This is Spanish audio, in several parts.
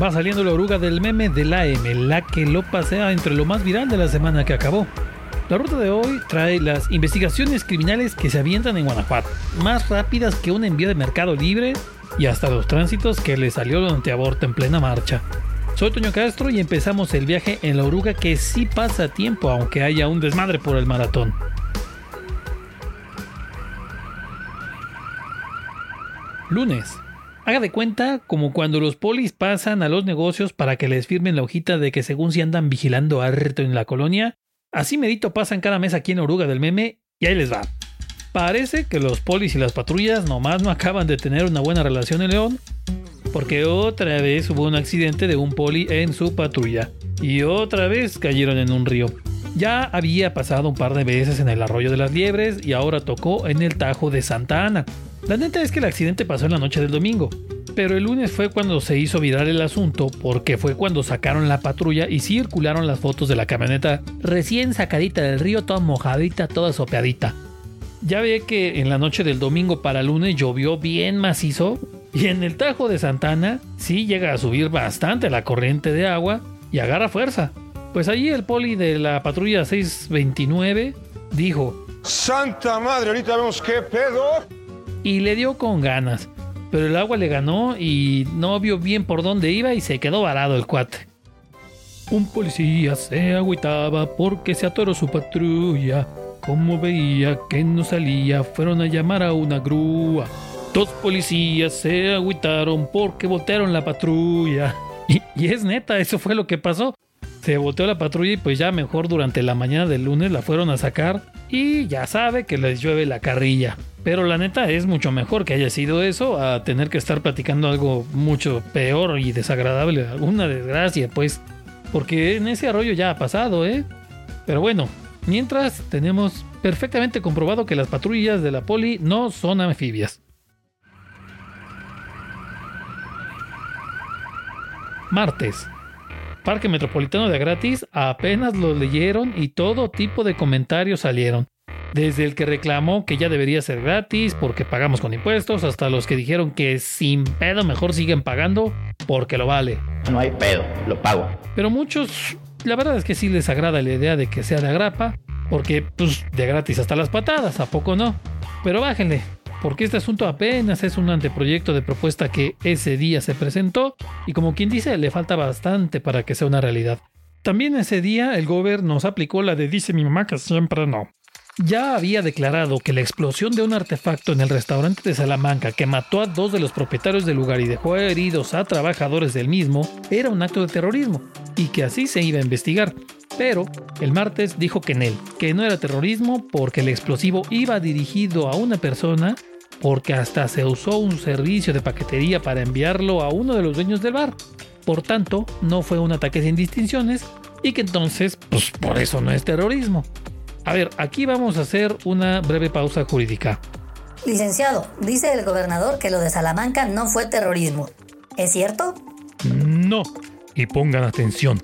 va saliendo la oruga del meme del AM, la que lo pasea entre lo más viral de la semana que acabó. La ruta de hoy trae las investigaciones criminales que se avientan en Guanajuato, más rápidas que un envío de Mercado Libre y hasta los tránsitos que le salió el antiaborto en plena marcha. Soy Toño Castro y empezamos el viaje en la oruga que sí pasa tiempo aunque haya un desmadre por el maratón. Lunes. Haga de cuenta como cuando los polis pasan a los negocios para que les firmen la hojita de que según si andan vigilando harto en la colonia, así medito pasan cada mes aquí en Oruga del Meme y ahí les va. Parece que los polis y las patrullas nomás no acaban de tener una buena relación en León, porque otra vez hubo un accidente de un poli en su patrulla y otra vez cayeron en un río. Ya había pasado un par de veces en el arroyo de las liebres y ahora tocó en el Tajo de Santa Ana. La neta es que el accidente pasó en la noche del domingo, pero el lunes fue cuando se hizo viral el asunto porque fue cuando sacaron la patrulla y circularon las fotos de la camioneta recién sacadita del río, toda mojadita, toda sopeadita. Ya ve que en la noche del domingo para lunes llovió bien macizo y en el Tajo de Santana sí llega a subir bastante la corriente de agua y agarra fuerza. Pues allí el poli de la patrulla 629 dijo: ¡Santa madre! Ahorita vemos qué pedo. Y le dio con ganas. Pero el agua le ganó y no vio bien por dónde iba y se quedó varado el cuate. Un policía se agüitaba porque se atoró su patrulla. Como veía que no salía, fueron a llamar a una grúa. Dos policías se agüitaron porque voltearon la patrulla. Y, y es neta, eso fue lo que pasó se volteó la patrulla y pues ya mejor durante la mañana del lunes la fueron a sacar y ya sabe que les llueve la carrilla. Pero la neta es mucho mejor que haya sido eso a tener que estar platicando algo mucho peor y desagradable, alguna desgracia pues, porque en ese arroyo ya ha pasado, ¿eh? Pero bueno, mientras tenemos perfectamente comprobado que las patrullas de la poli no son anfibias. Martes, Parque Metropolitano de gratis apenas lo leyeron y todo tipo de comentarios salieron. Desde el que reclamó que ya debería ser gratis porque pagamos con impuestos, hasta los que dijeron que sin pedo mejor siguen pagando porque lo vale. No hay pedo, lo pago. Pero muchos, la verdad es que sí les agrada la idea de que sea de agrapa, porque pues de gratis hasta las patadas, ¿a poco no? Pero bájenle, porque este asunto apenas es un anteproyecto de propuesta que ese día se presentó y como quien dice le falta bastante para que sea una realidad. También ese día el gobierno nos aplicó la de dice mi mamá que siempre no. Ya había declarado que la explosión de un artefacto en el restaurante de Salamanca que mató a dos de los propietarios del lugar y dejó heridos a trabajadores del mismo era un acto de terrorismo y que así se iba a investigar. Pero el martes dijo que en él, que no era terrorismo porque el explosivo iba dirigido a una persona porque hasta se usó un servicio de paquetería para enviarlo a uno de los dueños del bar. Por tanto, no fue un ataque sin distinciones y que entonces, pues por eso no es terrorismo. A ver, aquí vamos a hacer una breve pausa jurídica. Licenciado, dice el gobernador que lo de Salamanca no fue terrorismo. ¿Es cierto? No. Y pongan atención.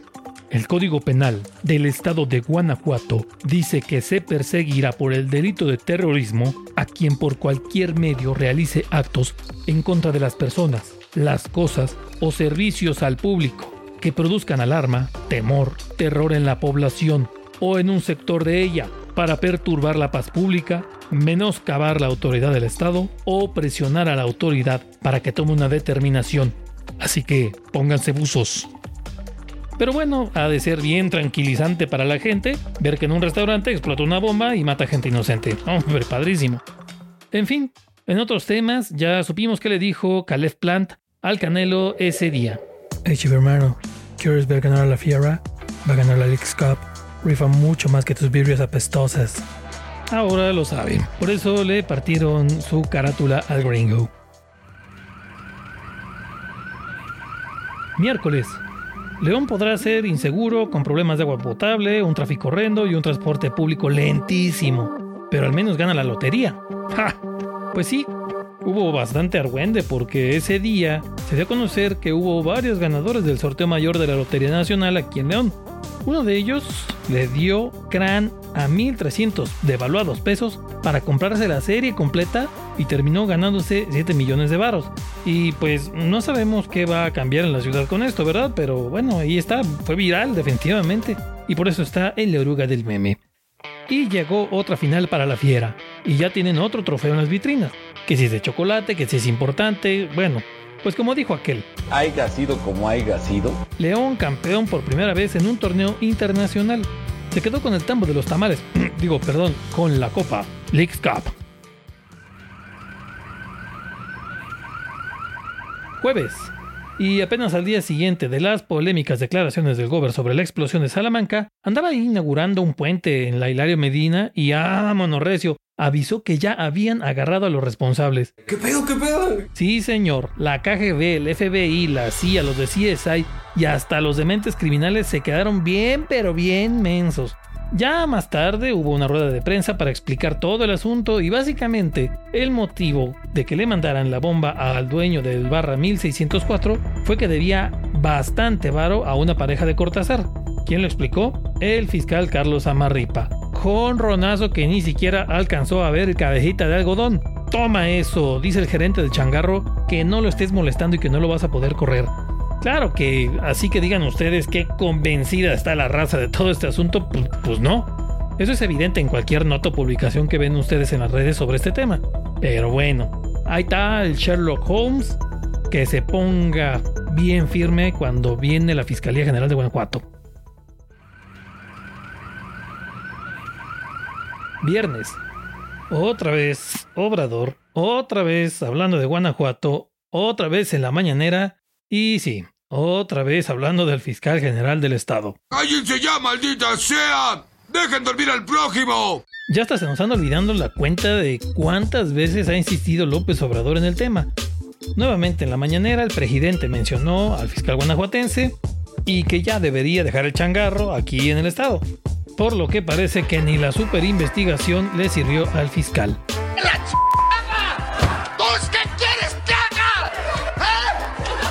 El Código Penal del Estado de Guanajuato dice que se perseguirá por el delito de terrorismo a quien por cualquier medio realice actos en contra de las personas, las cosas o servicios al público que produzcan alarma, temor, terror en la población o en un sector de ella para perturbar la paz pública, menoscabar la autoridad del Estado o presionar a la autoridad para que tome una determinación. Así que pónganse buzos. Pero bueno, ha de ser bien tranquilizante para la gente ver que en un restaurante explota una bomba y mata gente inocente. Hombre, padrísimo. En fin, en otros temas ya supimos que le dijo Caleb Plant al Canelo ese día. Hey, hermano, ¿quieres ver ganar a la Fiera? Va a ganar la League Cup. Rifa mucho más que tus birrias apestosas. Ahora lo saben. Por eso le partieron su carátula al gringo. Miércoles, León podrá ser inseguro, con problemas de agua potable, un tráfico horrendo y un transporte público lentísimo. Pero al menos gana la lotería. ¡Ja! Pues sí, hubo bastante argüende porque ese día se dio a conocer que hubo varios ganadores del sorteo mayor de la Lotería Nacional aquí en León. Uno de ellos le dio crán a 1.300 devaluados pesos para comprarse la serie completa y terminó ganándose 7 millones de varos. Y pues no sabemos qué va a cambiar en la ciudad con esto, ¿verdad? Pero bueno, ahí está, fue viral definitivamente. Y por eso está en la oruga del meme. Y llegó otra final para la fiera. Y ya tienen otro trofeo en las vitrinas. Que si es de chocolate, que si es importante. Bueno, pues como dijo aquel. Haiga sido como haya sido. León campeón por primera vez en un torneo internacional. Se quedó con el tambo de los tamales. Digo, perdón, con la copa. Leagues Cup. Jueves. Y apenas al día siguiente de las polémicas declaraciones del Gober sobre la explosión de Salamanca, andaba inaugurando un puente en la Hilario Medina y ¡ah, monorrecio! avisó que ya habían agarrado a los responsables. ¿Qué pedo, qué pedo? Sí, señor. La KGB, el FBI, la CIA, los de CSI y hasta los dementes criminales se quedaron bien, pero bien mensos. Ya más tarde hubo una rueda de prensa para explicar todo el asunto y básicamente el motivo de que le mandaran la bomba al dueño del barra 1604 fue que debía bastante varo a una pareja de Cortázar. ¿Quién lo explicó? El fiscal Carlos Amarripa. Con ronazo que ni siquiera alcanzó a ver cabejita de algodón. Toma eso, dice el gerente del changarro, que no lo estés molestando y que no lo vas a poder correr. Claro que así que digan ustedes qué convencida está la raza de todo este asunto, pues, pues, no. Eso es evidente en cualquier nota o publicación que ven ustedes en las redes sobre este tema. Pero bueno, ahí está el Sherlock Holmes que se ponga bien firme cuando viene la Fiscalía General de Guanajuato. Viernes. Otra vez Obrador, otra vez hablando de Guanajuato, otra vez en la mañanera y sí, otra vez hablando del fiscal general del estado. ¡Cállense ya, maldita sea! ¡Dejen dormir al prójimo! Ya hasta se nos están olvidando la cuenta de cuántas veces ha insistido López Obrador en el tema. Nuevamente en la mañanera el presidente mencionó al fiscal guanajuatense y que ya debería dejar el changarro aquí en el estado. Por lo que parece que ni la super investigación le sirvió al fiscal.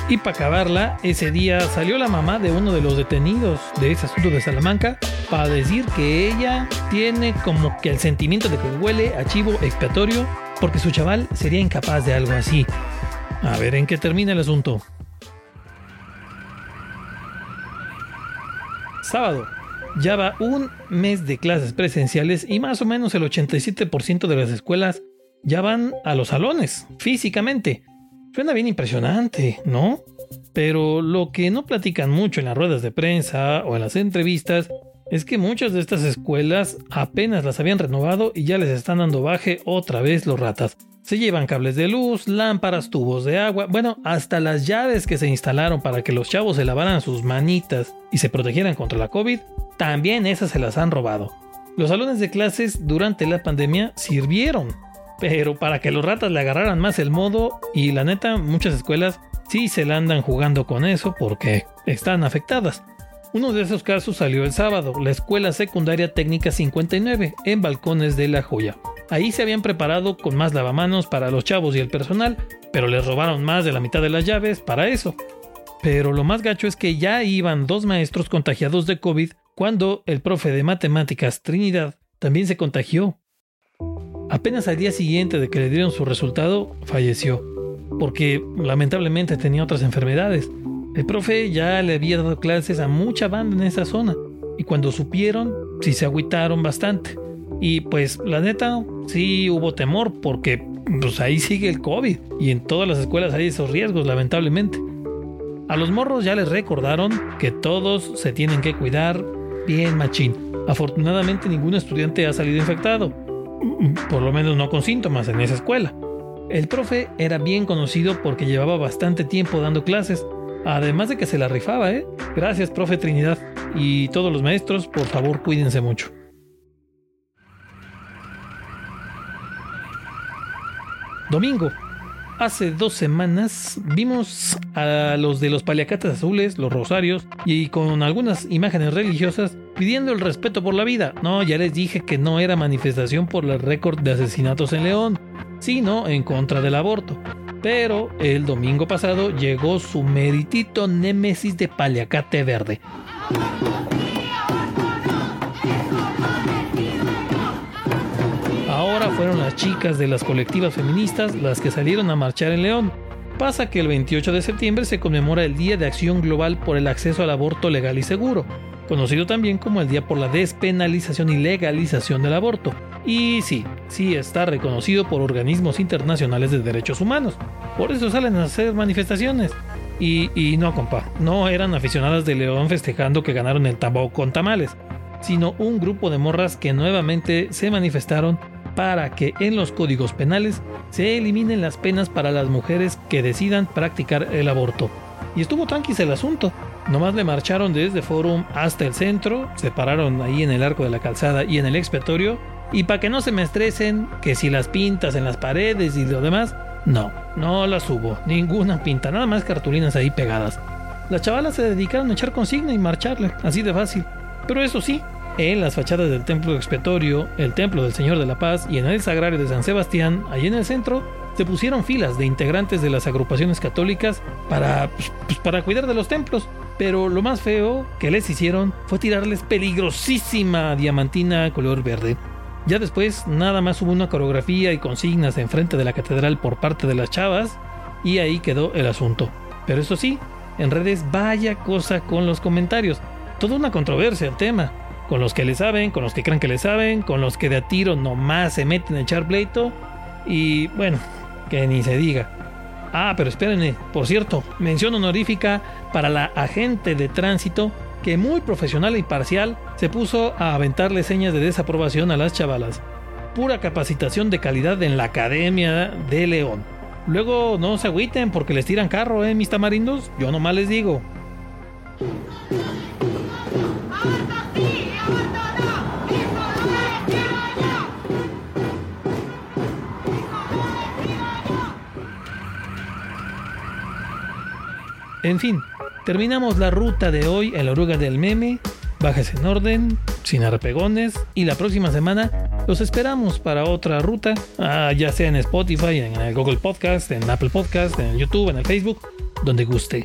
Y para acabarla, ese día salió la mamá de uno de los detenidos de ese asunto de Salamanca para decir que ella tiene como que el sentimiento de que huele a chivo expiatorio porque su chaval sería incapaz de algo así. A ver en qué termina el asunto. Sábado. Ya va un mes de clases presenciales y más o menos el 87% de las escuelas ya van a los salones, físicamente. Suena bien impresionante, ¿no? Pero lo que no platican mucho en las ruedas de prensa o en las entrevistas es que muchas de estas escuelas apenas las habían renovado y ya les están dando baje otra vez los ratas. Se llevan cables de luz, lámparas, tubos de agua, bueno, hasta las llaves que se instalaron para que los chavos se lavaran sus manitas y se protegieran contra la COVID, también esas se las han robado. Los salones de clases durante la pandemia sirvieron, pero para que los ratas le agarraran más el modo y la neta muchas escuelas sí se la andan jugando con eso porque están afectadas. Uno de esos casos salió el sábado, la Escuela Secundaria Técnica 59, en Balcones de La Joya. Ahí se habían preparado con más lavamanos para los chavos y el personal, pero les robaron más de la mitad de las llaves para eso. Pero lo más gacho es que ya iban dos maestros contagiados de COVID cuando el profe de matemáticas Trinidad también se contagió Apenas al día siguiente de que le dieron su resultado, falleció, porque lamentablemente tenía otras enfermedades. El profe ya le había dado clases a mucha banda en esa zona, y cuando supieron, sí se agüitaron bastante. Y pues la neta, sí hubo temor, porque pues ahí sigue el COVID, y en todas las escuelas hay esos riesgos, lamentablemente. A los morros ya les recordaron que todos se tienen que cuidar bien machín. Afortunadamente ningún estudiante ha salido infectado, por lo menos no con síntomas en esa escuela. El profe era bien conocido porque llevaba bastante tiempo dando clases, además de que se la rifaba, ¿eh? Gracias, profe Trinidad. Y todos los maestros, por favor, cuídense mucho. Domingo, Hace dos semanas vimos a los de los paliacates azules, los rosarios, y con algunas imágenes religiosas pidiendo el respeto por la vida. No, ya les dije que no era manifestación por el récord de asesinatos en León, sino en contra del aborto. Pero el domingo pasado llegó su meritito némesis de paliacate verde. Fueron las chicas de las colectivas feministas las que salieron a marchar en León. pasa que el 28 de septiembre se conmemora el Día de Acción Global por el Acceso al Aborto Legal y Seguro, conocido también como el Día por la Despenalización y Legalización del Aborto. Y sí, sí está reconocido por organismos internacionales de derechos humanos. Por eso salen a hacer manifestaciones. Y, y no, compa, no eran aficionadas de León festejando que ganaron el tambor con tamales, sino un grupo de morras que nuevamente se manifestaron para que en los códigos penales se eliminen las penas para las mujeres que decidan practicar el aborto. Y estuvo tranquis el asunto. Nomás le marcharon desde Forum hasta el centro, se pararon ahí en el arco de la calzada y en el expiatorio. Y para que no se me estresen, que si las pintas en las paredes y lo demás, no, no las hubo, ninguna pinta, nada más cartulinas ahí pegadas. Las chavalas se dedicaron a echar consigna y marcharle, así de fácil. Pero eso sí, en las fachadas del templo expiatorio, el templo del Señor de la Paz y en el sagrario de San Sebastián, allí en el centro, se pusieron filas de integrantes de las agrupaciones católicas para, pues, pues, para cuidar de los templos. Pero lo más feo que les hicieron fue tirarles peligrosísima diamantina color verde. Ya después nada más hubo una coreografía y consignas enfrente de la catedral por parte de las chavas y ahí quedó el asunto. Pero eso sí, en redes vaya cosa con los comentarios. Toda una controversia el tema. Con los que le saben, con los que creen que le saben, con los que de a tiro nomás se meten a echar pleito. Y bueno, que ni se diga. Ah, pero espérenme, por cierto, mención honorífica para la agente de tránsito que muy profesional e imparcial se puso a aventarle señas de desaprobación a las chavalas. Pura capacitación de calidad en la Academia de León. Luego no se agüiten porque les tiran carro, ¿eh, mis tamarindos? Yo nomás les digo. En fin, terminamos la ruta de hoy en la oruga del meme. Bájese en orden, sin arpegones, y la próxima semana los esperamos para otra ruta, ah, ya sea en Spotify, en el Google Podcast, en Apple Podcast, en YouTube, en el Facebook, donde guste.